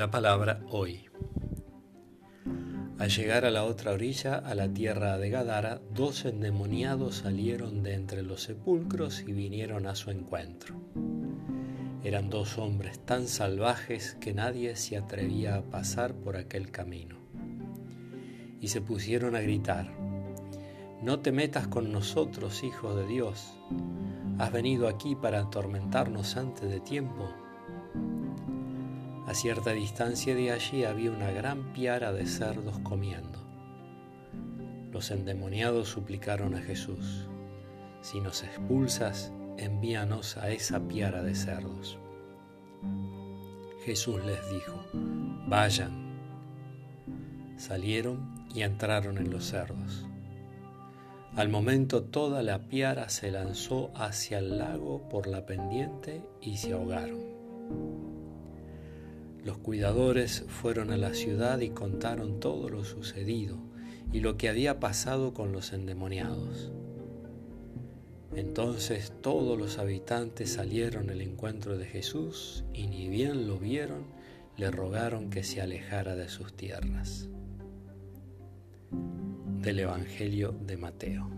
La palabra hoy. Al llegar a la otra orilla, a la tierra de Gadara, dos endemoniados salieron de entre los sepulcros y vinieron a su encuentro. Eran dos hombres tan salvajes que nadie se atrevía a pasar por aquel camino. Y se pusieron a gritar, No te metas con nosotros, hijo de Dios. ¿Has venido aquí para atormentarnos antes de tiempo? A cierta distancia de allí había una gran piara de cerdos comiendo. Los endemoniados suplicaron a Jesús, si nos expulsas, envíanos a esa piara de cerdos. Jesús les dijo, vayan. Salieron y entraron en los cerdos. Al momento toda la piara se lanzó hacia el lago por la pendiente y se ahogaron. Los cuidadores fueron a la ciudad y contaron todo lo sucedido y lo que había pasado con los endemoniados. Entonces todos los habitantes salieron al encuentro de Jesús y ni bien lo vieron, le rogaron que se alejara de sus tierras. Del Evangelio de Mateo.